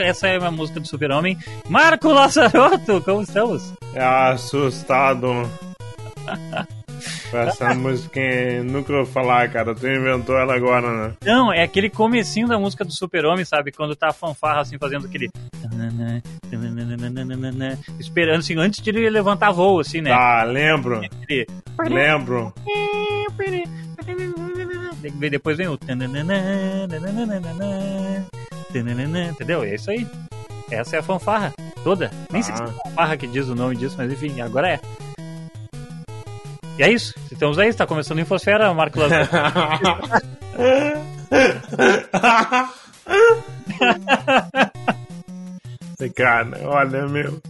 Essa é a música do Super-Homem. Marco Lazarotto, como estamos? É assustado. Essa música nunca vou falar, cara. Tu inventou ela agora, né? Não, é aquele comecinho da música do Super-Homem, sabe? Quando tá a fanfarra assim fazendo aquele. Esperando assim, antes de ele levantar voo, assim, né? Tá, lembro. Aquele... Lembro. Depois vem o. Entendeu? É isso aí. Essa é a fanfarra toda. Nem ah. sei se é fanfarra que diz o nome disso, mas enfim, agora é. E é isso. Estamos aí, está começando Infosfera, Marco Lazar. Cara, olha, meu.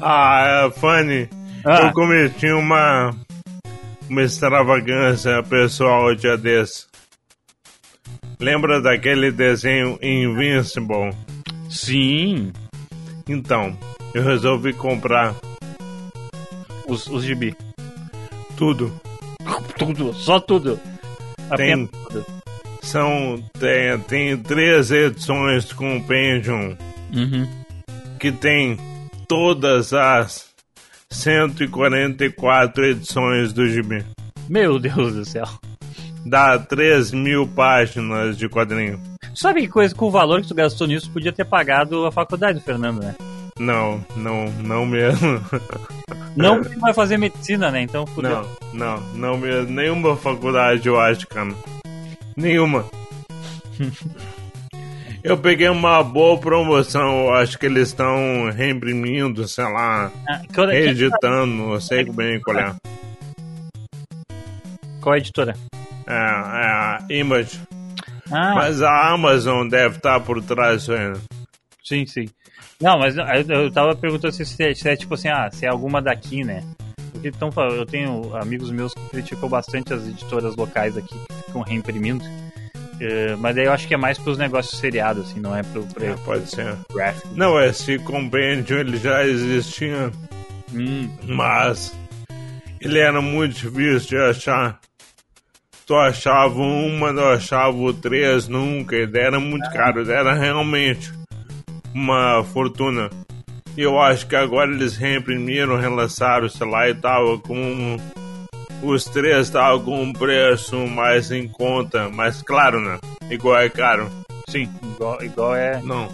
Ah, Fanny, ah. eu cometi uma, uma extravagância pessoal dia desse. Lembra daquele desenho Invincible? Sim. Então, eu resolvi comprar os, os gibi. Tudo. Tudo, só tudo. Tem, tudo. São. Tem, tem três edições com o Pendium. Uhum. Que tem todas as 144 edições do Gibi. Meu Deus do céu. Dá 3 mil páginas de quadrinho. Sabe que coisa com o valor que tu gastou nisso podia ter pagado a faculdade do Fernando, né? Não, não, não mesmo. Não porque vai fazer medicina, né? Então fudeu. Não, não, não mesmo. Nenhuma faculdade, eu acho, cara. Nenhuma. eu peguei uma boa promoção, acho que eles estão reimprimindo, sei lá, ah, reeditando, não sei bem qual é. Qual é a editora? É, é a Image. Ah. Mas a Amazon deve estar por trás disso aí. Sim, sim. Não, mas eu tava perguntando se, se, é, se é tipo assim, ah, se é alguma daqui, né? Porque então, eu tenho amigos meus que criticam bastante as editoras locais aqui que ficam reimprimindo. Uh, mas aí eu acho que é mais pros negócios seriados, assim, não é pro. pro é, pode ser. Graphic. Não, esse Compendium ele já existia. Hum. Mas ele era muito difícil de achar. Tu achava uma, não achava três nunca. Ele era muito ah. caro. Era realmente uma fortuna. E eu acho que agora eles reimprimiram, relançaram, sei lá, e tava com. Os três estavam com um preço mais em conta, mas claro, né? Igual é caro. Sim, igual, igual é. Não.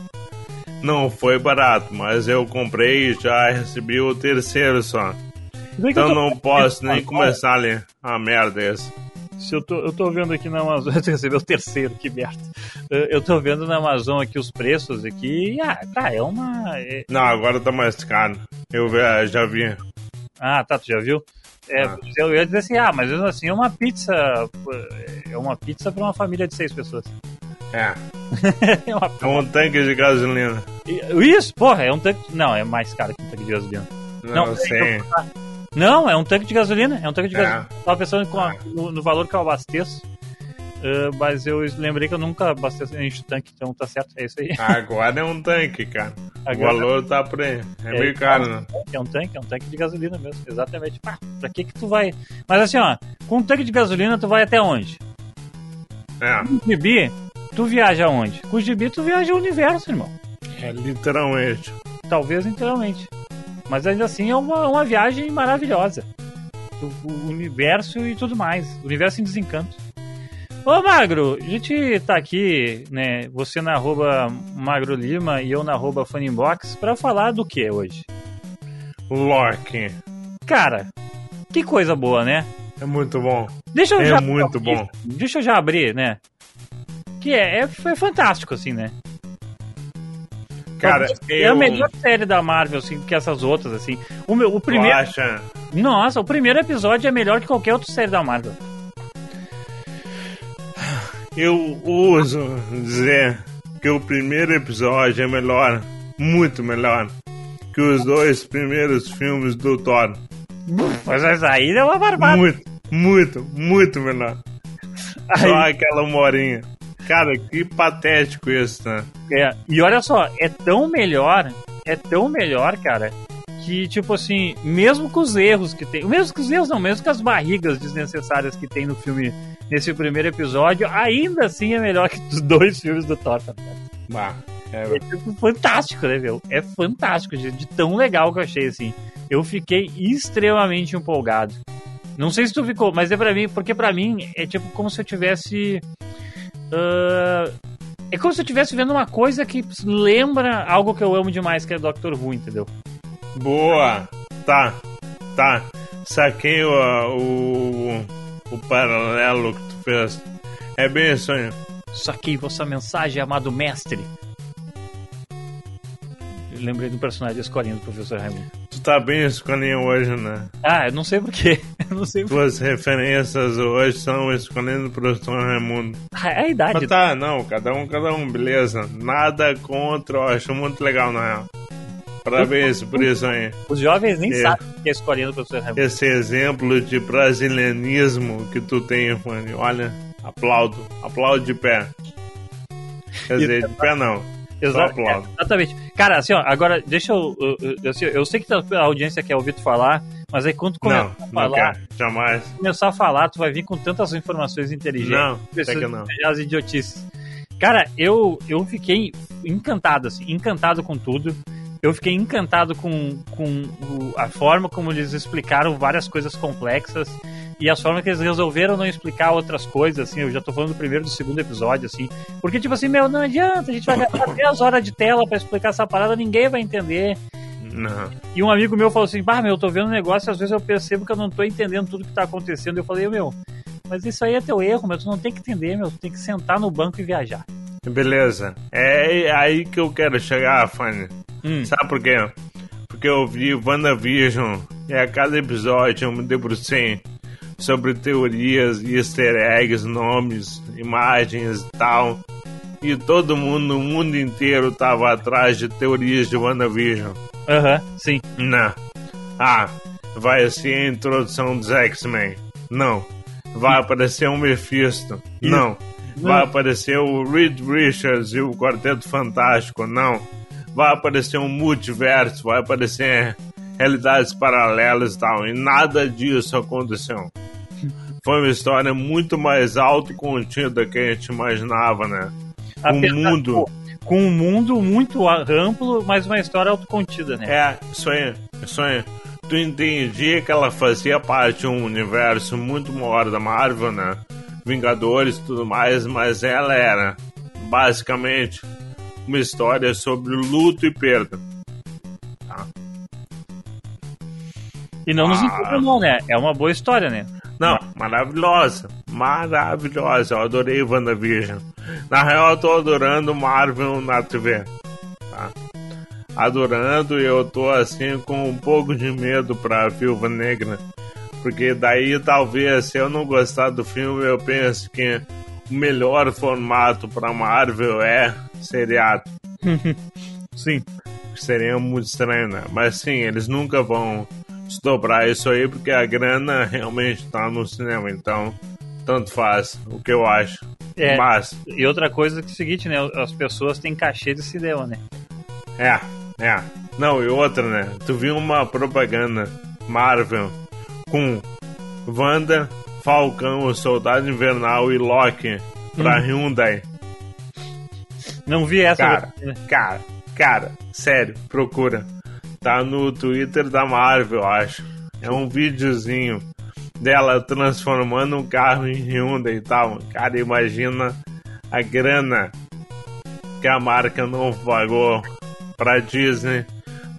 Não foi barato, mas eu comprei e já recebi o terceiro só. Então não posso nem começar ali. A merda é essa. Se eu, tô, eu tô vendo aqui na Amazon, eu recebi o terceiro, que merda. Eu tô vendo na Amazon aqui os preços aqui, e, ah, tá, é uma... É... Não, agora tá mais caro. Eu já vi. Ah, tá, tu já viu? É, ah. Eu ia dizer assim, ah, mas assim, é uma pizza, é uma pizza pra uma família de seis pessoas. É. é, uma... é um tanque de gasolina. Isso, porra, é um tanque. Não, é mais caro que um tanque de gasolina. Não, não sei. Não, é um tanque de gasolina. É um tanque de é. gasolina. Tava pensando a, no, no, valor que eu abasteço. Uh, mas eu lembrei que eu nunca abasteço encho tanque, então tá certo, é isso aí. Agora é um tanque, cara. Agora, o valor tá por aí. É, é meio caro, né? É um tanque, é um tanque de gasolina mesmo, exatamente. Pá, pra que que tu vai. Mas assim, ó, com um tanque de gasolina tu vai até onde? É. Com gibi, tu viaja aonde? Com o gibi tu viaja o universo, irmão. É, literalmente. Talvez literalmente. Mas ainda assim é uma, uma viagem maravilhosa. O, o universo e tudo mais. O universo em desencanto. Ô Magro, a gente tá aqui, né? Você na arroba Magro Lima e eu na arroba Funnybox pra falar do que hoje? Loki. Cara, que coisa boa, né? É muito bom. Deixa eu é já, muito bom. Deixa eu já abrir, né? Que é, é, é fantástico, assim, né? Cara, é eu... a melhor série da Marvel, assim, que essas outras, assim. O, meu, o primeiro. Nossa, o primeiro episódio é melhor que qualquer outra série da Marvel. Eu uso dizer que o primeiro episódio é melhor, muito melhor, que os dois primeiros filmes do Thor. Mas aí é uma barbada. Muito, muito, muito melhor. Aí... Só aquela morinha. Cara, que patético isso, né? É, e olha só, é tão melhor, é tão melhor, cara, que, tipo assim, mesmo com os erros que tem, mesmo com os erros não, mesmo com as barrigas desnecessárias que tem no filme, nesse primeiro episódio, ainda assim é melhor que os dois filmes do Thor, tá Bah, é, é tipo, fantástico, né, meu? É fantástico, de, de tão legal que eu achei, assim. Eu fiquei extremamente empolgado. Não sei se tu ficou, mas é pra mim, porque pra mim é tipo como se eu tivesse. Uh, é como se eu estivesse vendo uma coisa que lembra algo que eu amo demais, que é Doctor Who, entendeu? Boa! Tá, tá. Saquei o, o, o paralelo que tu fez. É bem isso aí. Saquei vossa mensagem, amado mestre. Eu lembrei do personagem da escolinha do professor Raimundo. Tu tá bem escolinha hoje, né? Ah, eu não sei porquê. Eu não sei. Tuas referências hoje são escolhendo o professor Raimundo. Ah, É a idade. Mas tá, não, cada um, cada um, beleza. Nada contra, eu acho muito legal, na real. Parabéns por isso aí. Os jovens nem É. sabem o que é a escolinha do professor Raimundo. Esse exemplo de brasilianismo que tu tem, Fanny. Olha, aplaudo, aplaudo de pé. Quer dizer, de pé não. Exato, é, exatamente. Cara, assim, ó, agora deixa eu. Eu, eu, assim, eu sei que a audiência quer ouvir tu falar, mas aí quando tu Não, começar a não falar, quer, jamais. começar a falar, tu vai vir com tantas informações inteligentes. Não, precisa que não. as idiotices. Cara, eu, eu fiquei encantado, assim, encantado com tudo. Eu fiquei encantado com, com a forma como eles explicaram várias coisas complexas e as formas que eles resolveram não explicar outras coisas, assim. Eu já tô falando do primeiro e do segundo episódio, assim. Porque, tipo assim, meu, não adianta, a gente vai gastar 10 horas de tela pra explicar essa parada, ninguém vai entender. Não. E um amigo meu falou assim: Bah, meu, eu tô vendo um negócio e às vezes eu percebo que eu não tô entendendo tudo que tá acontecendo. Eu falei: Meu, mas isso aí é teu erro, meu. Tu não tem que entender, meu. Tu tem que sentar no banco e viajar. Beleza. É aí que eu quero chegar, Fanny. Hum. Sabe por quê? Porque eu vi WandaVision e a cada episódio eu me debrucei sobre teorias easter eggs, nomes, imagens e tal. E todo mundo, no mundo inteiro, tava atrás de teorias de WandaVision. Aham, sim. Não. Ah, vai ser a introdução dos X-Men. Não. Vai aparecer um Mephisto. Não. Vai aparecer o Reed Richards e o Quarteto Fantástico. Não. Vai aparecer um multiverso. Vai aparecer realidades paralelas e tal. E nada disso aconteceu. Foi uma história muito mais autocontida que a gente imaginava, né? Apesar- mundo. pô, Com um mundo muito amplo, mas uma história autocontida, né? É, isso aí, isso aí. Tu entendia que ela fazia parte de um universo muito maior da Marvel, né? Vingadores e tudo mais, mas ela era basicamente uma história sobre luto e perda. E não nos Ah. engana, não, né? É uma boa história, né? Não, maravilhosa, maravilhosa. Eu adorei WandaVision. Na real, eu tô adorando Marvel na TV. Tá? Adorando e eu tô assim com um pouco de medo pra Viúva Negra. Porque daí talvez, se eu não gostar do filme, eu penso que o melhor formato pra Marvel é seriado. Sim. Seria muito estranho, né? Mas sim, eles nunca vão desdobrar isso aí porque a grana realmente tá no cinema. Então, tanto faz o que eu acho. É. Mas, E outra coisa que é o seguinte, né? As pessoas têm cachê de cinema, né? é, é. Não, e outra, né? Tu viu uma propaganda Marvel com Wanda, Falcão, o Soldado Invernal e Loki pra Hyundai. Não vi essa. Cara, cara, cara, sério, procura. Tá no Twitter da Marvel, acho. É um videozinho dela transformando um carro em Hyundai e tal. Cara, imagina a grana que a marca não pagou pra Disney,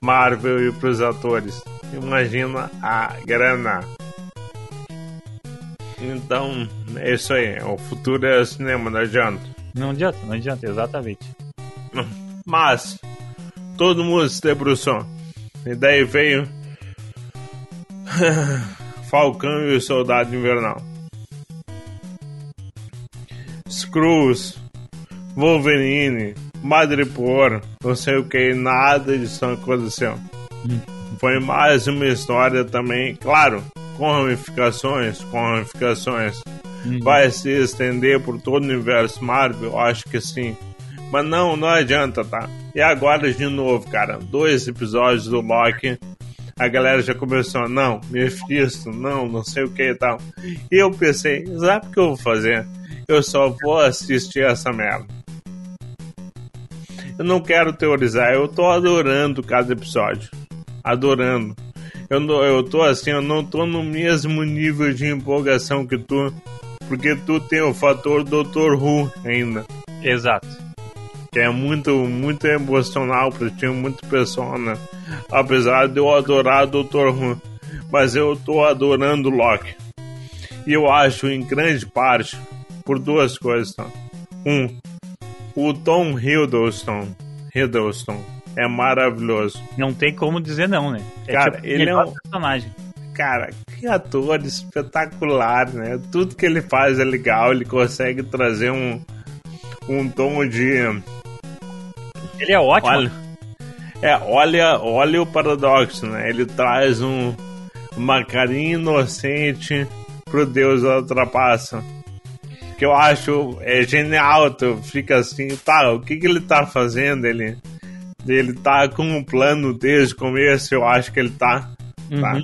Marvel e pros atores. Imagina a grana. Então, é isso aí. O futuro é cinema, não adianta. Não adianta, não adianta, exatamente. Mas todo mundo se debruçou. E daí veio Falcão e o Soldado Invernal. Screws, Wolverine, Madripoor, não sei o que, nada disso aconteceu. Foi mais uma história também, claro, ramificações, com ramificações. Vai se estender por todo o universo Marvel? Eu acho que sim. Mas não, não adianta, tá? E agora de novo, cara, dois episódios do Loki a galera já começou, não, Mephisto, não, não sei o que e tal. E eu pensei, sabe o que eu vou fazer? Eu só vou assistir essa merda. Eu não quero teorizar, eu tô adorando cada episódio. Adorando. Eu, não, eu tô assim, eu não tô no mesmo nível de empolgação que tu, porque tu tem o fator Dr. Who ainda. Exato. Que é muito, muito emocional pra ti, muito pessoal, né? Apesar de eu adorar Dr. Who. Mas eu tô adorando Loki. E eu acho, em grande parte, por duas coisas, tá? Um, o Tom Hiddleston, Hiddleston é maravilhoso. Não tem como dizer não, né? É cara, tipo, ele é um personagem. Cara, que ator espetacular, né? Tudo que ele faz é legal, ele consegue trazer um, um tom de. Ele é ótimo. Olha, é, olha, olha o paradoxo, né? Ele traz um, uma carinha inocente pro Deus da trapaça que eu acho é genial. Tu fica assim, tá, o que, que ele tá fazendo? Ele, ele tá com um plano desde o começo, eu acho que ele tá. tá? Uhum. tá?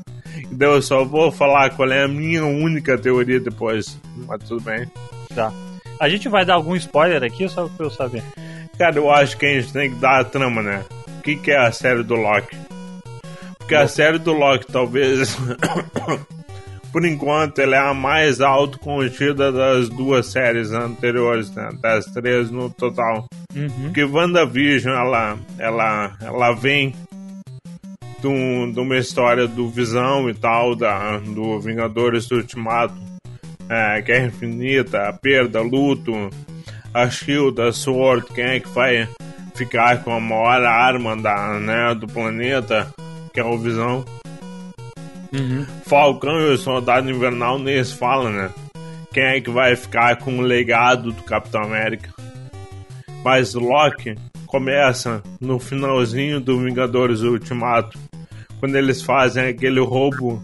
Então eu só vou falar qual é a minha única teoria depois. Mas tudo bem. Tá. A gente vai dar algum spoiler aqui, só pra eu saber? Cara, eu acho que a gente tem que dar a trama, né? O que, que é a série do Loki? Porque Bom. a série do Loki talvez por enquanto, ela é a mais autocontida das duas séries anteriores, né? Das três no total. Uhum. Porque WandaVision, ela, ela, ela vem de, de uma história do Visão e tal, da, do Vingadores do Ultimato, é, Guerra Infinita, a perda, luto, a Shield, a Sword, quem é que vai ficar com a maior arma da, né, do planeta, que é o Visão. Uhum. Falcão e o Soldado Invernal nem se fala, né? Quem é que vai ficar com o legado do Capitão América? Mas Loki começa no finalzinho do Vingadores Ultimato, quando eles fazem aquele roubo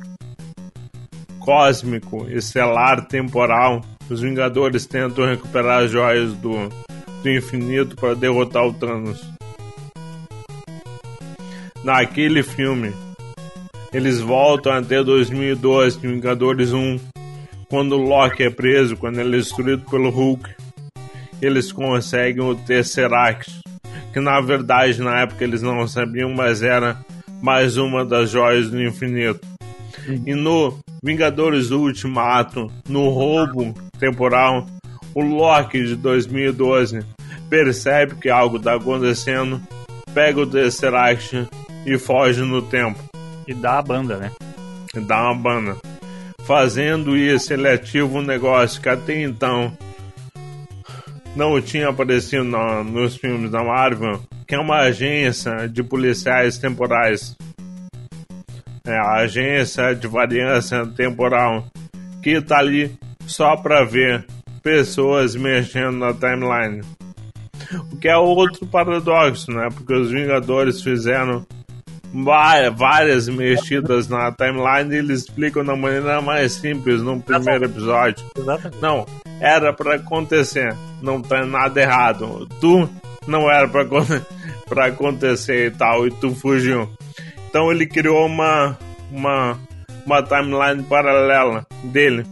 cósmico, estelar, temporal. Os Vingadores tentam recuperar as joias do, do infinito para derrotar o Thanos. Naquele filme, eles voltam até 2012, Vingadores 1, quando Loki é preso, quando ele é destruído pelo Hulk. Eles conseguem o Tesseract, que na verdade na época eles não sabiam, mas era mais uma das joias do infinito. E no Vingadores Ultimato, no roubo temporal, o Loki de 2012 percebe que algo está acontecendo, pega o Tesseract e foge no tempo. E dá a banda, né? Dá uma banda. Fazendo isso, ele um negócio que até então não tinha aparecido no, nos filmes da Marvel, que é uma agência de policiais temporais. É a agência de variância temporal que tá ali só para ver pessoas mexendo na timeline. O que é outro paradoxo, né? Porque os Vingadores fizeram várias mexidas na timeline e eles explicam da maneira mais simples no primeiro episódio. Exatamente. Não, era para acontecer, não tem nada errado. Tu não era para acontecer e tal, e tu fugiu. Então ele criou uma, uma, uma timeline paralela dele.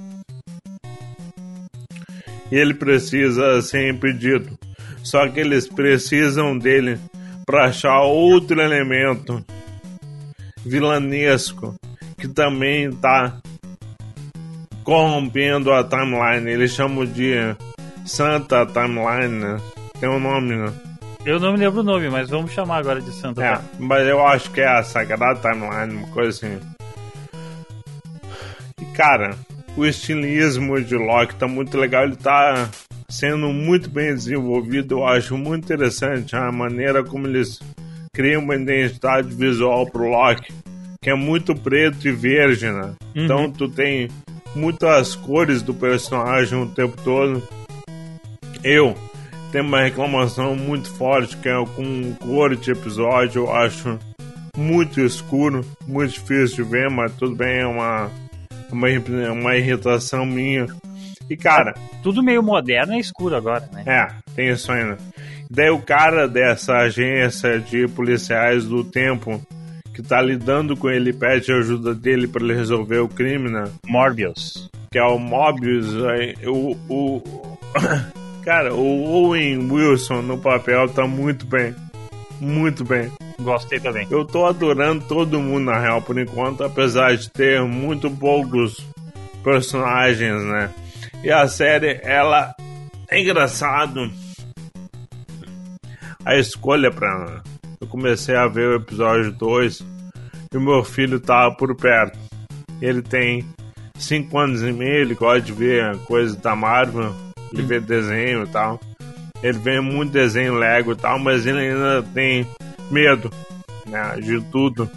E ele precisa ser impedido. Só que eles precisam dele para achar outro elemento vilanesco que também está corrompendo a timeline. Eles chamam de Santa Timeline, né? Tem um nome, né? Eu não me lembro o nome, mas vamos chamar agora de Santa. É, mas eu acho que é a Sagrada Timeline, uma coisa assim. E cara, o estilismo de Loki tá muito legal, ele tá sendo muito bem desenvolvido, eu acho muito interessante a maneira como eles cria uma identidade visual pro Loki que é muito preto e verde, né? Uhum. Então tu tem muitas cores do personagem o tempo todo. Eu tenho uma reclamação muito forte que é com cor de episódio, eu acho muito escuro, muito difícil de ver, mas tudo bem, é uma, uma, uma irritação minha. E cara. Tudo meio moderno e escuro agora, né? É, tem isso ainda. Daí o cara dessa agência de policiais do tempo, que tá lidando com ele pede ajuda dele para ele resolver o crime, né? Morbius. Que é o Mobius. O, o, cara, o Owen Wilson no papel tá muito bem. Muito bem. Gostei também. Eu tô adorando todo mundo na real por enquanto, apesar de ter muito poucos personagens, né? E a série, ela é engraçado. A escolha pra. Eu comecei a ver o episódio 2 e o meu filho tava por perto. Ele tem 5 anos e meio, ele gosta de ver coisas da Marvel, ele vê desenho e tal. Ele vê muito desenho Lego e tal, mas ele ainda tem medo né, de tudo.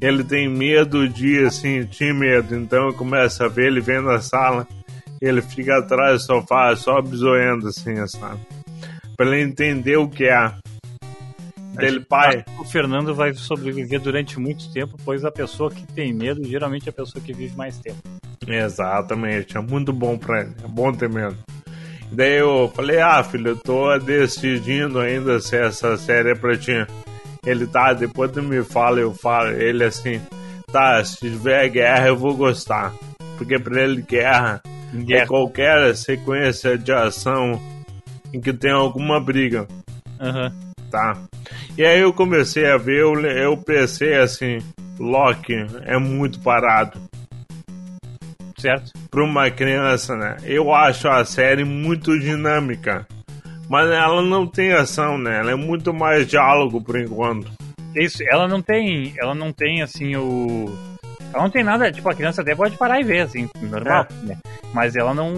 Ele tem medo de, assim, tinha medo. Então eu começo a ver ele vendo a sala, ele fica atrás do sofá, só bisoiando, assim, sabe? Pra ele entender o que é. Dele, pai, O Fernando vai sobreviver durante muito tempo, pois a pessoa que tem medo geralmente é a pessoa que vive mais tempo. Exatamente, é muito bom pra ele, é bom ter medo. E daí eu falei, ah, filho, eu tô decidindo ainda se essa série é pra ti. Ele tá, depois tu me fala, eu falo. Ele assim, tá, se tiver guerra eu vou gostar. Porque pra ele guerra é Guerra. qualquer sequência de ação em que tem alguma briga, Aham. tá? E aí eu comecei a ver, eu, eu pensei assim, Loki é muito parado. Certo? para uma criança, né? Eu acho a série muito dinâmica. Mas ela não tem ação, né? Ela é muito mais diálogo por enquanto. Isso, ela não tem. Ela não tem assim o. Ela não tem nada, tipo, a criança até pode parar e ver, assim, normal, né? Mas ela não.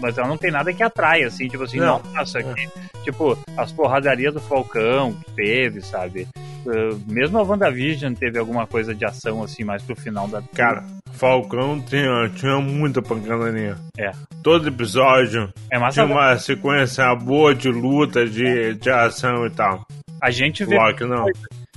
Mas ela não tem nada que atrai, assim, tipo assim, Não. nossa, aqui. Tipo, as porradarias do Falcão que teve, sabe? Uh, mesmo a WandaVision teve alguma coisa de ação, assim, mais pro final da. Cara, Falcão tinha, tinha muita pancadaria. É. Todo episódio É tinha uma sequência boa de luta, de, de ação e tal. A gente vê. Loki não.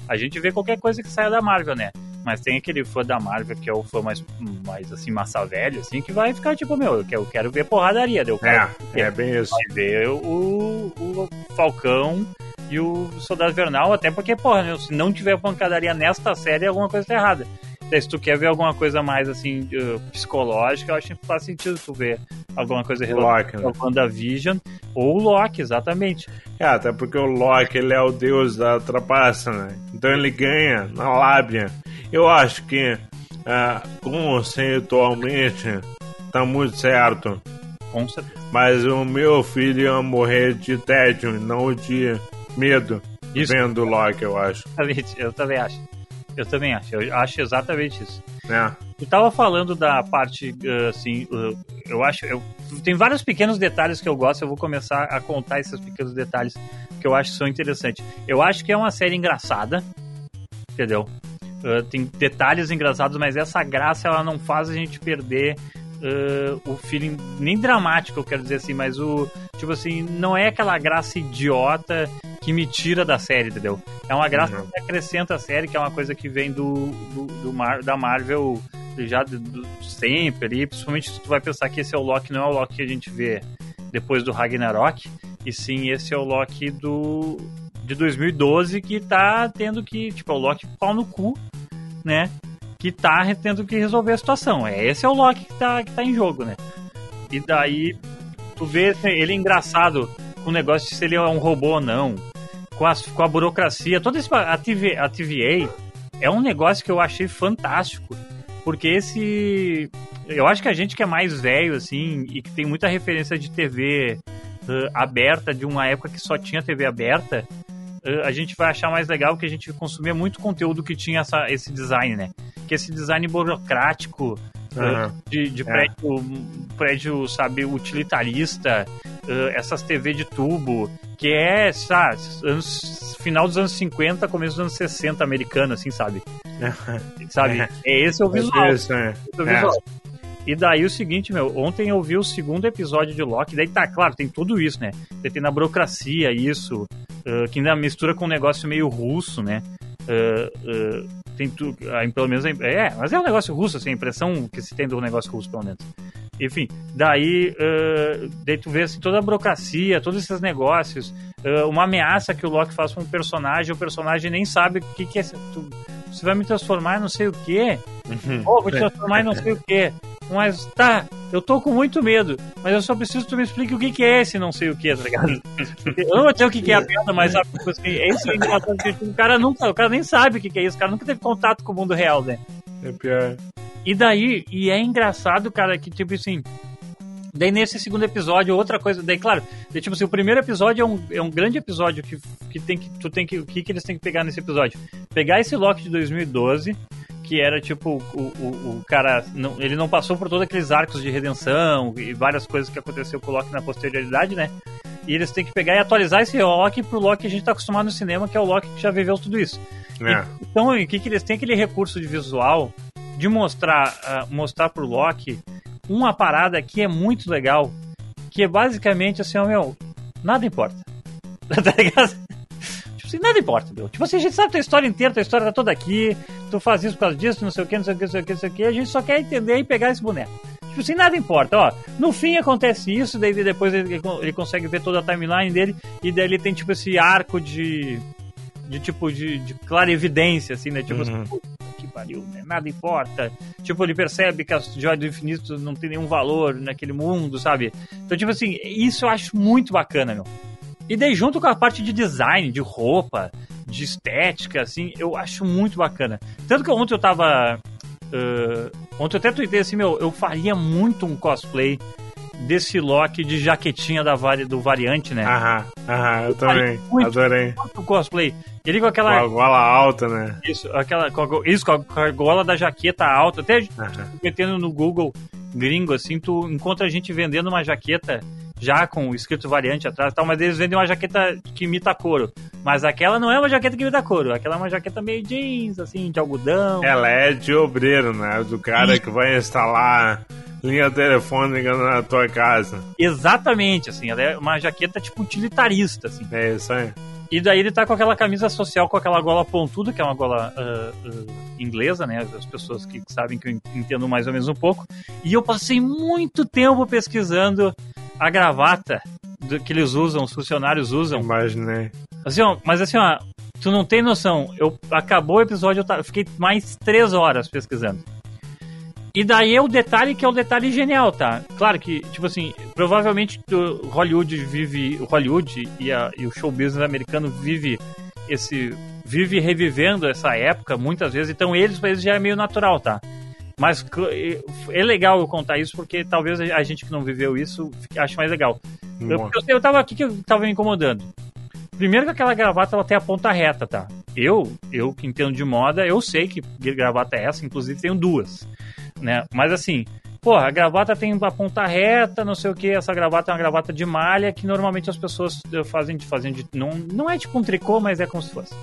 A gente vê qualquer coisa que saia da Marvel, né? Mas tem aquele fã da Marvel que é o fã mais, mais assim, massa velho, assim, que vai ficar tipo, meu, eu quero, eu quero ver porradaria. daí Eu quero É, é bem isso. vai ver o, o Falcão e o Soldado Invernal, até porque, porra, se não tiver pancadaria nesta série, alguma coisa tá errada. Se tu quer ver alguma coisa mais, assim, uh, psicológica, eu acho que faz sentido tu ver alguma coisa relacionada Loki, né? ao WandaVision ou o Loki, exatamente. É, até porque o Loki ele é o deus da trapaça, né? Então ele ganha na lábia. Eu acho que ah, conceitualmente tá muito certo. Com certeza. Mas o meu filho ia morrer de tédio não de medo. Isso. Vendo o Loki, eu acho. Eu também acho. Eu também acho. Eu acho exatamente isso. Né? Tu tava falando da parte, uh, assim, uh, eu acho. Eu, tem vários pequenos detalhes que eu gosto, eu vou começar a contar esses pequenos detalhes que eu acho que são interessantes. Eu acho que é uma série engraçada, entendeu? Uh, tem detalhes engraçados, mas essa graça ela não faz a gente perder uh, o feeling, nem dramático, eu quero dizer assim, mas o. Tipo assim, não é aquela graça idiota que me tira da série, entendeu? É uma graça Uhum. que acrescenta a série, que é uma coisa que vem do, do, do Mar- da Marvel já do, do sempre ali, principalmente se tu vai pensar que esse é o Loki, não é o Loki que a gente vê depois do Ragnarok, e sim esse é o Loki do de 2012 que tá tendo que, tipo, é o Loki pau no cu, né? Que tá tendo que resolver a situação. É, esse é o Loki que tá, que tá em jogo, né? E daí tu vê assim, ele engraçado com o negócio de se ele é um robô ou não, com, as, com a burocracia, toda esse, a, TV, a TVA é um negócio que eu achei fantástico, porque esse eu acho que a gente que é mais velho assim e que tem muita referência de TV eh, aberta de uma época que só tinha TV aberta, eh, a gente vai achar mais legal que a gente consumia muito conteúdo que tinha essa, esse design, né? Que esse design burocrático, Aham. de, de É. prédio, prédio, sabe, utilitarista, eh, essas TV de tubo, que é, sabe, anos, final dos anos 50, começo dos anos 60 americano, assim, sabe? Sabe? É esse é o visual. Isso, é. esse é o É. visual. E daí o seguinte, meu, ontem eu vi o segundo episódio de Loki, daí tá, claro, tem tudo isso, né? Tem na burocracia isso, eh, que ainda mistura com um negócio meio russo, né? Eh, eh, tem tu, ah, pelo menos, im- é, mas é um negócio russo, assim, a impressão que se tem do negócio russo, pelo menos. Enfim, daí, eh, daí tu vê assim, toda a burocracia, todos esses negócios, eh, uma ameaça que o Loki faz pra um personagem, o personagem nem sabe o que, que é. Tu você vai me transformar em não sei o quê. Uhum. Ou vou te transformar em não sei o quê. Mas tá, eu tô com muito medo, mas eu só preciso que tu me explique o que, que é esse não sei o que, tá ligado? Eu não vou dizer o que, que é a piada, mas sabe, tipo assim, é isso que é que o cara nunca, o cara nem sabe o que, que é isso, o cara nunca teve contato com o mundo real, né? É pior. E daí, e é engraçado, cara, que tipo assim. Daí nesse segundo episódio, outra coisa, daí claro, daí, tipo assim, o primeiro episódio é um, é um grande episódio que, que tem que, tu tem que, o que que eles têm que pegar nesse episódio? Pegar esse Loki de 2012, que era tipo, o, o, o cara, não, ele não passou por todos aqueles arcos de redenção e várias coisas que aconteceu com o Loki na posterioridade, né? E eles têm que pegar e atualizar esse Loki pro Loki que a gente tá acostumado no cinema, que é o Loki que já viveu tudo isso. É. Então, o que, que eles têm? Aquele recurso de visual de mostrar, uh, mostrar pro Loki uma parada que é muito legal, que é basicamente assim, ó, meu, nada importa. tá ligado? Tipo assim, nada importa, meu. Tipo assim, a gente sabe tua história inteira, tua história tá toda aqui, tu faz isso por causa disso, não sei o que, não sei o que, não sei o que, não sei o que, a gente só quer entender e pegar esse boneco. Tipo assim, nada importa, ó. No fim acontece isso, daí depois ele, ele consegue ver toda a timeline dele, e daí ele tem, tipo, esse arco de. De tipo, de, de clara evidência, assim, né? Tipo Uhum. assim, puta que pariu, né? Nada importa. Tipo, ele percebe que as joias do infinito não tem nenhum valor naquele mundo, sabe? Então, tipo assim, isso eu acho muito bacana, meu. E daí, junto com a parte de design, de roupa, de estética, assim, eu acho muito bacana. Tanto que ontem eu tava. ah, ontem eu até tuitei assim, meu, eu faria muito um cosplay desse Loki de jaquetinha da vari, do variante, né? Aham, aham, eu também. Muito. Adorei. Muito cosplay. Ele com Com aquela. a gola alta, né? Isso, aquela, com a isso, com a, com a gola da jaqueta alta. Até Aham. metendo no Google gringo, assim, tu encontra a gente vendendo uma jaqueta já com o escrito variante atrás e tal, mas eles vendem uma jaqueta que imita couro. Mas aquela não é uma jaqueta que imita couro, aquela é uma jaqueta meio jeans, assim, de algodão. Ela é de obreiro, né? Do cara que vai instalar linha telefônica na tua casa. Exatamente, assim, ela é uma jaqueta tipo utilitarista, assim. É isso aí. E daí ele tá com aquela camisa social, com aquela gola pontuda, que é uma gola ah, ah, inglesa, né? As pessoas que sabem que eu entendo mais ou menos um pouco. E eu passei muito tempo pesquisando a gravata do- que eles usam, os funcionários usam. Imaginei. Assim, ó, mas assim, ó, tu não tem noção. Eu acabou o episódio, eu, ta- eu fiquei mais três horas pesquisando. E daí é o detalhe que é o detalhe genial, tá? Claro que, tipo assim, provavelmente o Hollywood vive. O Hollywood e, a- e o show business americano vive esse. vive revivendo essa época muitas vezes, então eles, pra eles já é meio natural, tá? Mas é legal eu contar isso porque talvez a gente que não viveu isso ache mais legal. Eu, eu, eu tava aqui que eu tava me incomodando. Primeiro que aquela gravata ela tem a ponta reta, tá? Eu, eu que entendo de moda, eu sei que gravata é essa, inclusive tenho duas, né? Mas assim, porra, a gravata tem a ponta reta, não sei o que, essa gravata é uma gravata de malha que normalmente as pessoas eh, fazem de fazem de não, não é tipo um tricô, mas é como se fosse,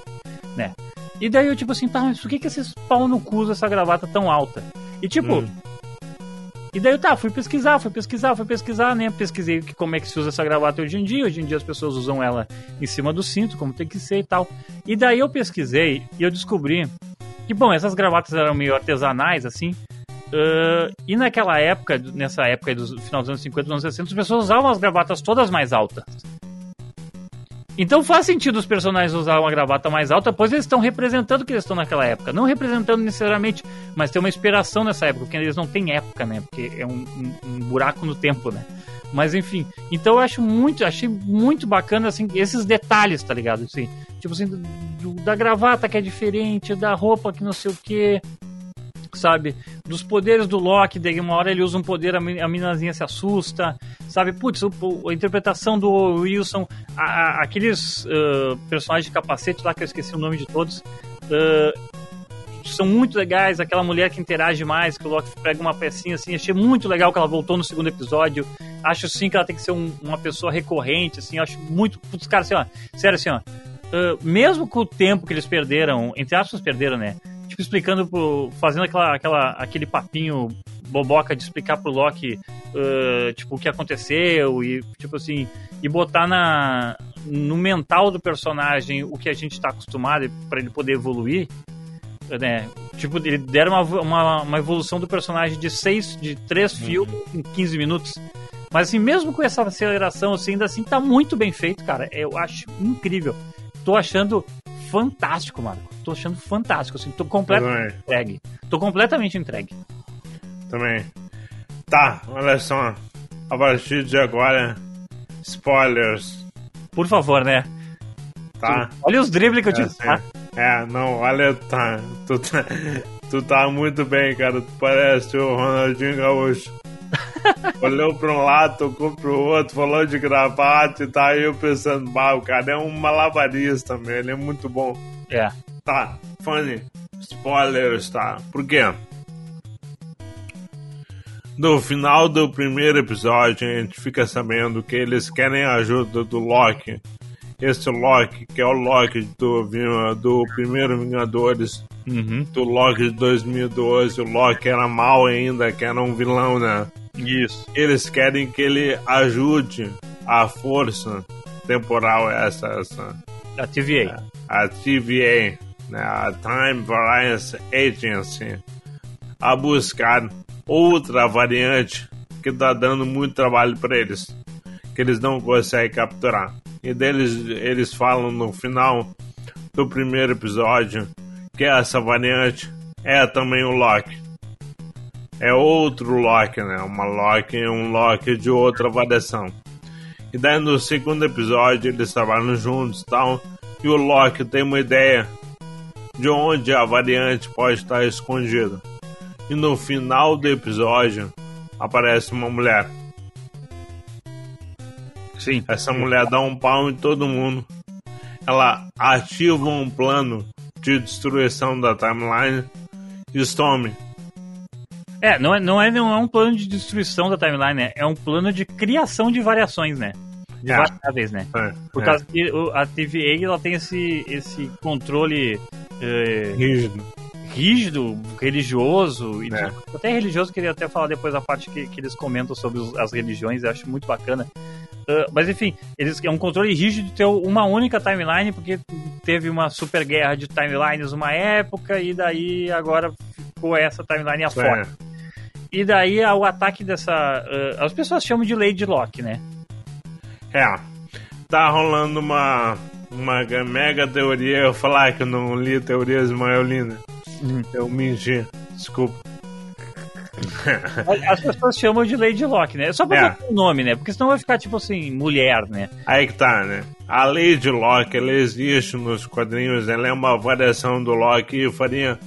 né? E daí eu tipo assim, tá, mas por que que esses pau no cu usam essa gravata tão alta? E tipo, Hum. e daí eu tá, fui pesquisar, fui pesquisar, fui pesquisar, né? Pesquisei que- como é que se usa essa gravata hoje em dia. Hoje em dia as pessoas usam ela em cima do cinto, como tem que ser e tal. E daí eu pesquisei e eu descobri que, bom, essas gravatas eram meio artesanais, assim. Ãh, e naquela época, nessa época do final dos anos 50, dos anos 60, as pessoas usavam as gravatas todas mais altas. Então faz sentido os personagens usar uma gravata mais alta, pois eles estão representando que eles estão naquela época. Não representando necessariamente, mas tem uma inspiração nessa época, porque eles não têm época, né? Porque é um, um- um buraco no tempo, né? Mas enfim, então eu acho muito, achei muito bacana assim esses detalhes, tá ligado? Assim, tipo assim, do- do- da gravata que é diferente, da roupa que não sei o que, sabe? Dos poderes do Loki, daí uma hora ele usa um poder, a men- a meninazinha se assusta, sabe? Putz, a interpretação do Wilson, a- a- aqueles ah, personagens de capacete lá que eu esqueci o nome de todos, ah, são muito legais. Aquela mulher que interage mais, que o Loki pega uma pecinha assim, achei muito legal que ela voltou no segundo episódio. Acho sim que ela tem que ser um- uma pessoa recorrente, assim, acho muito. Putz, cara, assim, ó, sério assim, ó. ah, mesmo com o tempo que eles perderam, entre aspas, perderam, né? Tipo, explicando pro. fazendo aquela, aquela, aquele papinho boboca de explicar pro Loki, ah, tipo, o que aconteceu e, tipo assim, e botar na, no mental do personagem o que a gente tá acostumado para ele poder evoluir, né? Tipo, ele deram uma, uma, uma evolução do personagem de seis, de três filmes em 15 minutos. Mas assim, mesmo com essa aceleração, assim, ainda assim, tá muito bem feito, cara. Eu acho incrível. Tô achando fantástico, Marco. Tô achando fantástico, assim. Tô completamente entregue. Tô completamente entregue. Também. Tá, olha só. A partir de agora, spoilers. Por favor, né? Tá. Tu, olha os dribles que eu é, te é, não, olha, tá. Tu, tá. tu tá muito bem, cara. Tu parece o Ronaldinho Gaúcho. Olhou pra um lado, tocou pro outro, falou de gravata e tá aí eu pensando, bah, o cara é um malabarista também, ele é muito bom. É. Tá, funny. Spoilers, tá? Por quê? No final do primeiro episódio, a gente fica sabendo que eles querem a ajuda do Loki. Esse Loki, que é o Loki do, do primeiro Vingadores, Uhum. do Loki de 2012. O Loki era mal ainda, que era um vilão, né? Isso. Eles querem que ele ajude a força temporal essa, essa A TVA. a TVA, né, a Time Variance Agency, a buscar outra variante que está dando muito trabalho para eles, que eles não conseguem capturar. E deles eles falam no final do primeiro episódio que essa variante é também o Loki. É outro Loki, né? Uma Loki, um Loki de outra variação. E daí no segundo episódio eles trabalham juntos e tal. E o Loki tem uma ideia de onde a variante pode estar escondida. E no final do episódio aparece uma mulher. Sim. Essa mulher dá um pau em todo mundo. Ela ativa um plano de destruição da timeline e some. É, não é, não é, não é um plano de destruição da timeline, né? É um plano de criação de variações, né? De É. variáveis, né? É, Por é, causa que a TVA ela tem esse, esse controle é, rígido. rígido, religioso. É. Até religioso, queria até falar depois a parte que, que eles comentam sobre os- as religiões, eu acho muito bacana. Ah, mas enfim, eles é um controle rígido de ter uma única timeline, porque teve uma super guerra de timelines uma época, e daí agora ficou essa timeline afora. É. E daí ah, o ataque dessa. ah, as pessoas chamam de Lady Locke, né? É, tá rolando uma, uma mega teoria. Eu falar que eu não li teorias, mas eu li, né? Uhum. Eu menti, desculpa. As pessoas chamam de Lady Locke, né? Só pra É. botar o nome, né? Porque senão vai ficar tipo assim, mulher, né? Aí que tá, né? A Lady Locke, ela existe nos quadrinhos, ela é uma variação do Loki e faria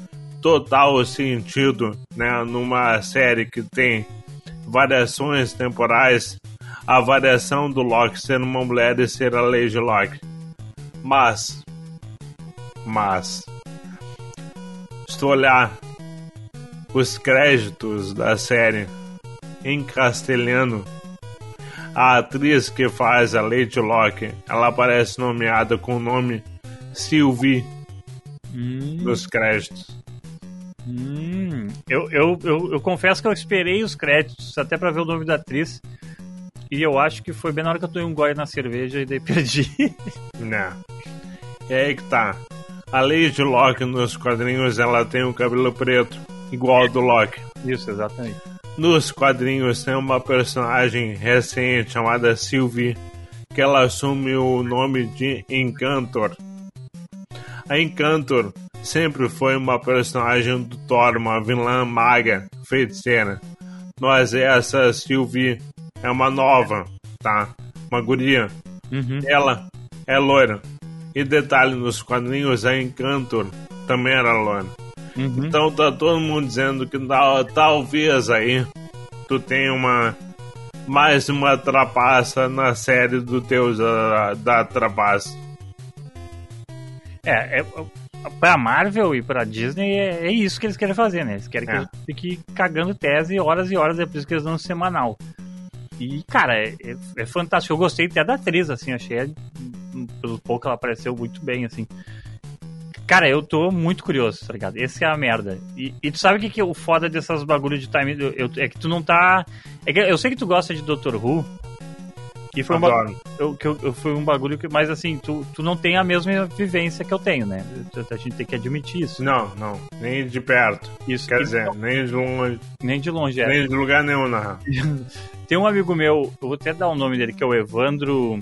total sentido, né? Numa série que tem variações temporais, a variação do Loki ser uma mulher e ser a Lady Locke. Mas, mas, se tu olhar os créditos da série em castelhano, a atriz que faz a Lady Locke, ela aparece nomeada com o nome Sylvie Hum, nos créditos. Eu, eu, eu, eu confesso que eu esperei os créditos até pra ver o nome da atriz. E eu acho que foi bem na hora que eu tomei um gole na cerveja e daí perdi. Né? E aí que tá. A Lady Locke nos quadrinhos ela tem o cabelo preto, igual ao do Loki. Isso, exatamente. Nos quadrinhos tem uma personagem recente chamada Sylvie, que ela assume o nome de Encantor. A Encantor sempre foi uma personagem do Thor, uma vilã maga, feiticeira. Mas essa Sylvie é uma nova, tá? Uma guria. Uhum. Ela é loira. E detalhe, nos quadrinhos a Encantor também era loira. Uhum. Então tá todo mundo dizendo que tal- talvez aí tu tenha uma mais uma trapaça na série do Deus da, da trapaça. É, é, pra Marvel e pra Disney é, é isso que eles querem fazer, né? Eles querem que É. a gente fique cagando tese horas e horas, é por isso que eles dão semanal. E, cara, é, é- é fantástico. Eu gostei até da atriz, assim, achei, pelo pouco que ela apareceu muito bem, assim. Cara, eu tô muito curioso, tá ligado? Essa é a merda. E, e tu sabe o que, que é o foda dessas bagulho de time? Eu, eu- é que tu não tá. É que eu sei que tu gosta de Doctor Who. E foi um, eu, que eu, eu- foi um bagulho que. Mas assim, tu, tu não tem a mesma vivência que eu tenho, né? A gente tem que admitir isso. Não, não, nem de perto. isso Quer que- dizer, nem de longe, nem de longe. É. nem de lugar nenhum, na Tem um amigo meu, eu vou até dar o nome dele, que é o Evandro.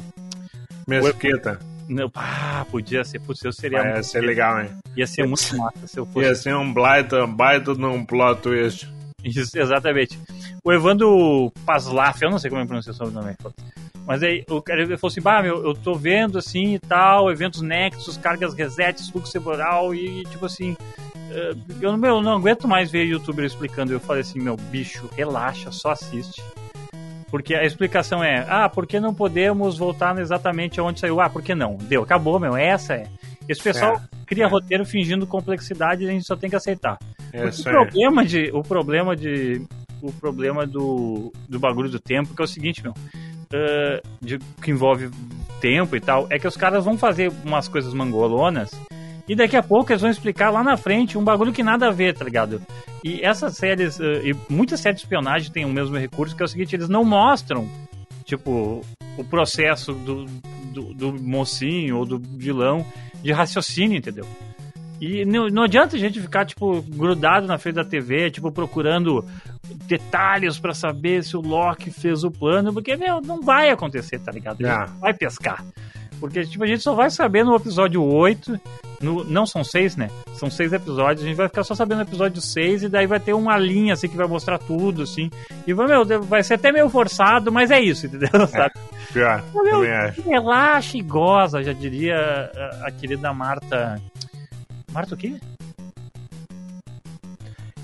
Mesquita. Não, ah, podia ser, putz, eu seria. Ia muito- ser legal, hein? Ia ser muito massa se eu fosse. Ia ser um baita, baita num plot twist. Isso, exatamente. O Evandro Paslaf, eu não sei como é pronunciar o sobrenome. Mas aí o cara ele falou assim: Bah, meu, eu tô vendo assim e tal, eventos Nexus, cargas resets, fluxo temporal e tipo assim. eh, Eu, meu, eu não aguento mais ver youtuber explicando. Eu falei assim: Meu, bicho, relaxa, só assiste. Porque a explicação é: Ah, por que não podemos voltar exatamente aonde saiu? Ah, por que não? Deu, acabou, meu, essa é. Esse pessoal cria roteiro fingindo complexidade e a gente só tem que aceitar. É o problema de o problema de o problema do, do bagulho do tempo que é o seguinte meu ah, de, que envolve tempo e tal é que os caras vão fazer umas coisas mangolonas e daqui a pouco eles vão explicar lá na frente um bagulho que nada a ver tá ligado? E essas séries e muitas séries de espionagem têm o mesmo recurso que é o seguinte eles não mostram tipo o processo do, do, do mocinho ou do vilão de raciocínio entendeu e não, não adianta a gente ficar, tipo, grudado na frente da TV, tipo, procurando detalhes pra saber se o Loki fez o plano, porque, meu, não vai acontecer, tá ligado? A gente É. não vai pescar. Porque, tipo, a gente só vai saber no episódio 8, no, não são seis, né? São seis episódios, a gente vai ficar só sabendo no episódio 6 e daí vai ter uma linha, assim, que vai mostrar tudo, assim. E, meu, vai ser até meio forçado, mas é isso, entendeu? Sabe? Pior, Meu. Relaxa e goza, já diria a, a querida Marta... Marta o quê?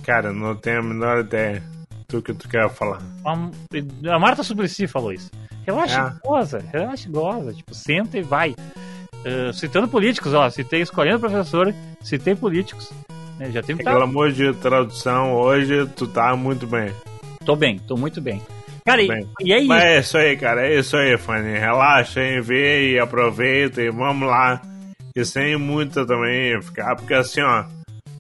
Cara, não tenho a menor ideia do que tu quer falar. A, a Marta Suplicy falou isso. Relaxa É. e goza, relaxa e goza. Tipo, senta e vai. Uh, citando políticos, ó, citei escolhendo professor, citei políticos. Né, já tem que Pelo amor de tradução, hoje tu tá muito bem. Tô bem, tô muito bem. Cara, e, e é isso. Mas é isso aí, cara. É isso aí, Fanny. Relaxa aí, vê e aproveita e vamos lá. E sem muita também ficar, porque assim, ó.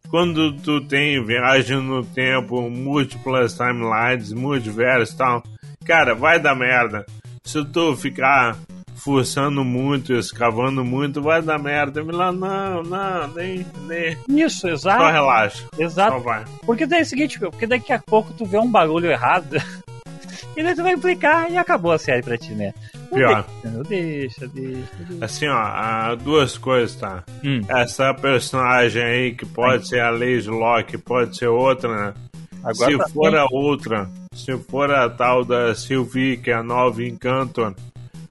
Quando tu tem viagem no tempo, múltiplas timelines, multiverso e tal, cara, vai dar merda. Se tu ficar forçando muito, escavando muito, vai dar merda. Me lá, não, não, nem, nem. Isso, Só exato. relaxa. Exato. Só vai. Porque daí é o seguinte, porque daqui a pouco tu vê um bagulho errado. e daí tu vai implicar e acabou a série pra ti, né? Pior. Deixa, deixa, deixa, deixa. Assim, ó, há duas coisas, tá? Hum, essa personagem aí, que pode ser a Lady Locke, pode ser outra, né? agora se tá for bem. a outra, se for a tal da Sylvie, que é a nova Encantor,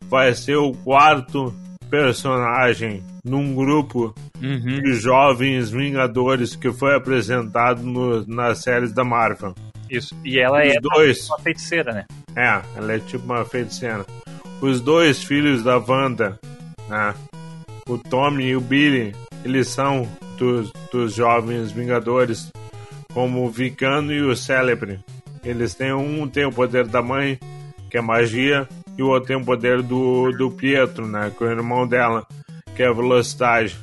vai ser o quarto personagem num grupo Uhum. de jovens Vingadores que foi apresentado no- nas séries da Marvel. Isso. E ela é Os dois, uma feiticeira, né? é, ela é tipo uma feiticeira. Os dois filhos da Wanda, né? O Tommy e o Billy, eles são dos, dos jovens Vingadores, como o Vicano e o Célebre. Eles têm um tem o poder da mãe, que é magia, e o outro tem o poder do, do Pietro, né? Que é o irmão dela, que é velocidade.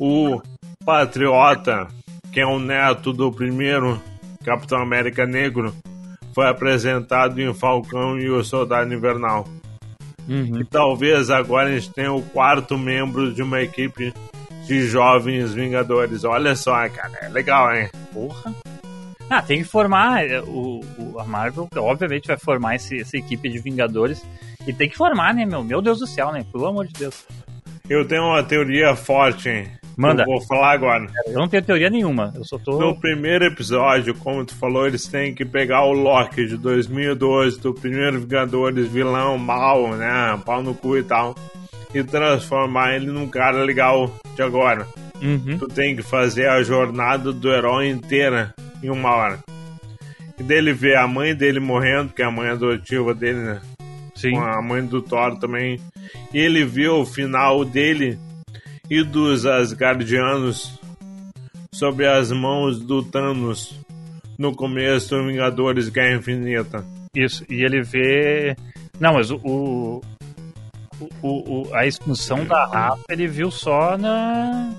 O Patriota, que é o neto do primeiro Capitão América Negro, foi apresentado em Falcão e o Soldado Invernal. Uhum. E talvez agora a gente tenha o quarto membro de uma equipe de jovens Vingadores. Olha só, cara, é legal, hein? Porra. Ah, tem que formar. é, O, o- a Marvel, obviamente, vai formar esse- essa equipe de Vingadores. E tem que formar, né, meu? Meu Deus do céu, né? Pelo amor de Deus. Eu tenho uma teoria forte, hein? Manda. Eu vou falar agora. Eu não tenho teoria nenhuma. Eu só tô. No primeiro episódio, como tu falou, eles têm que pegar o Loki de 2012, do primeiro Vingadores, vilão, mal, né? Pau no cu e tal. E transformar ele num cara legal de agora. Uhum. tu tem que fazer a jornada do herói inteira em uma hora. E dele ver a mãe dele morrendo, que é a mãe adotiva dele, né? Sim. Com a mãe do Thor também. E ele vê o final dele e dos Asgardianos sob as mãos do Thanos no começo do Vingadores Guerra Infinita. Isso. E ele vê. Não, mas o. o... o- o- a expulsão da raça ele viu só na.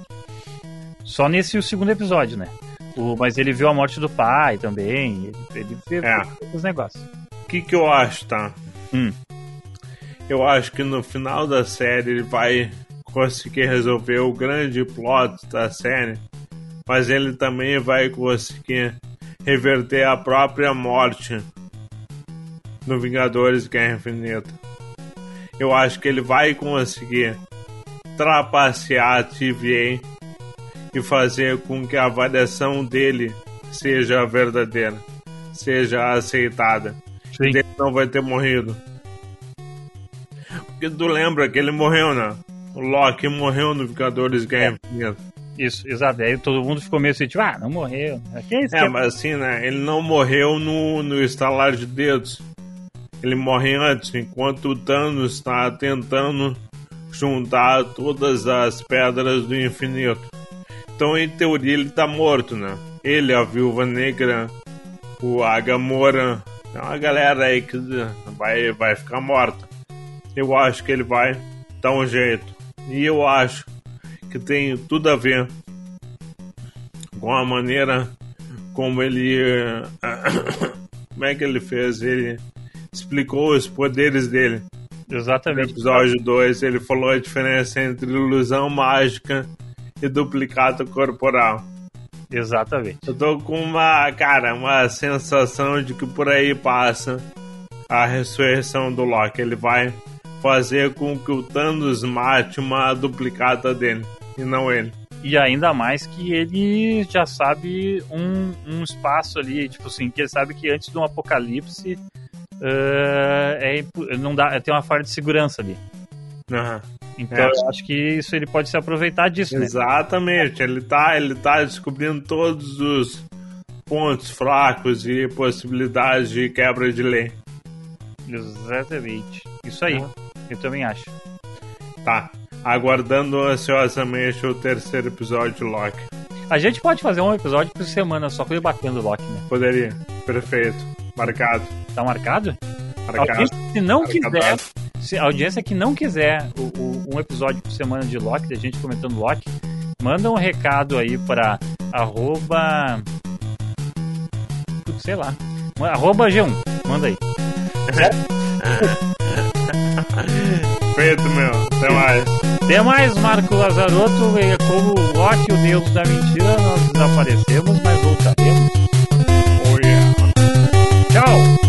Só nesse segundo episódio, né? O, mas ele viu a morte do pai também. Ele, ele vê É. os negócios. O que, que eu acho, tá? Hum. Eu acho que no final da série ele vai conseguir resolver o grande plot da série, mas ele também vai conseguir reverter a própria morte no Vingadores Guerra Infinita. Eu acho que ele vai conseguir trapacear a TVA e fazer com que a avaliação dele seja verdadeira, seja aceitada. Sim. Ele não vai ter morrido. Porque tu lembra que ele morreu, né? O Loki morreu no Vingadores Guerra Infinita. Isso, exato. Aí todo mundo ficou meio assim, tipo, ah, não morreu. É, que- mas assim, né? Ele não morreu no, no estalar de dedos. Ele morre antes, enquanto o Thanos está tentando juntar todas as pedras do infinito. Então, em teoria, ele tá morto, né? Ele, a Viúva Negra, o Agamora, tem uma galera aí que vai, vai ficar morta. Eu acho que ele vai dar um jeito. E eu acho que tem tudo a ver com a maneira como ele. como é que ele fez? Ele explicou os poderes dele. No Exatamente. episódio 2, ele falou a diferença entre ilusão mágica e duplicado corporal. Exatamente. Eu tô com uma, cara, uma sensação de que por aí passa a ressurreição do Loki. Ele vai fazer com que o Thanos mate uma duplicata dele e não ele. E ainda mais que ele já sabe um, um espaço ali, tipo assim, que ele sabe que antes de um apocalipse eh, é, não dá, tem uma falha de segurança ali. Aham. Então É. eu acho que isso ele pode se aproveitar disso, né? Exatamente, ele tá, ele tá descobrindo todos os pontos fracos e possibilidades de quebra de lei. Exatamente. Isso aí. Eu também acho. Tá, aguardando ansiosamente o terceiro episódio de Loki. A gente pode fazer um episódio por semana só debatendo o Loki, né? Poderia, perfeito, marcado, Tá marcado? Marcado. audiência, se não Marcado. quiser, se a audiência que não quiser o- o- um episódio por semana de Loki, da gente comentando Loki, manda um recado aí pra arroba. Sei lá. Arroba G1. Manda aí. Feito, meu. Até mais. Até mais, Marco Lazarotto. E como o Loki, o deus da mentira, nós desaparecemos, mas voltaremos. Oh, yeah. Tchau.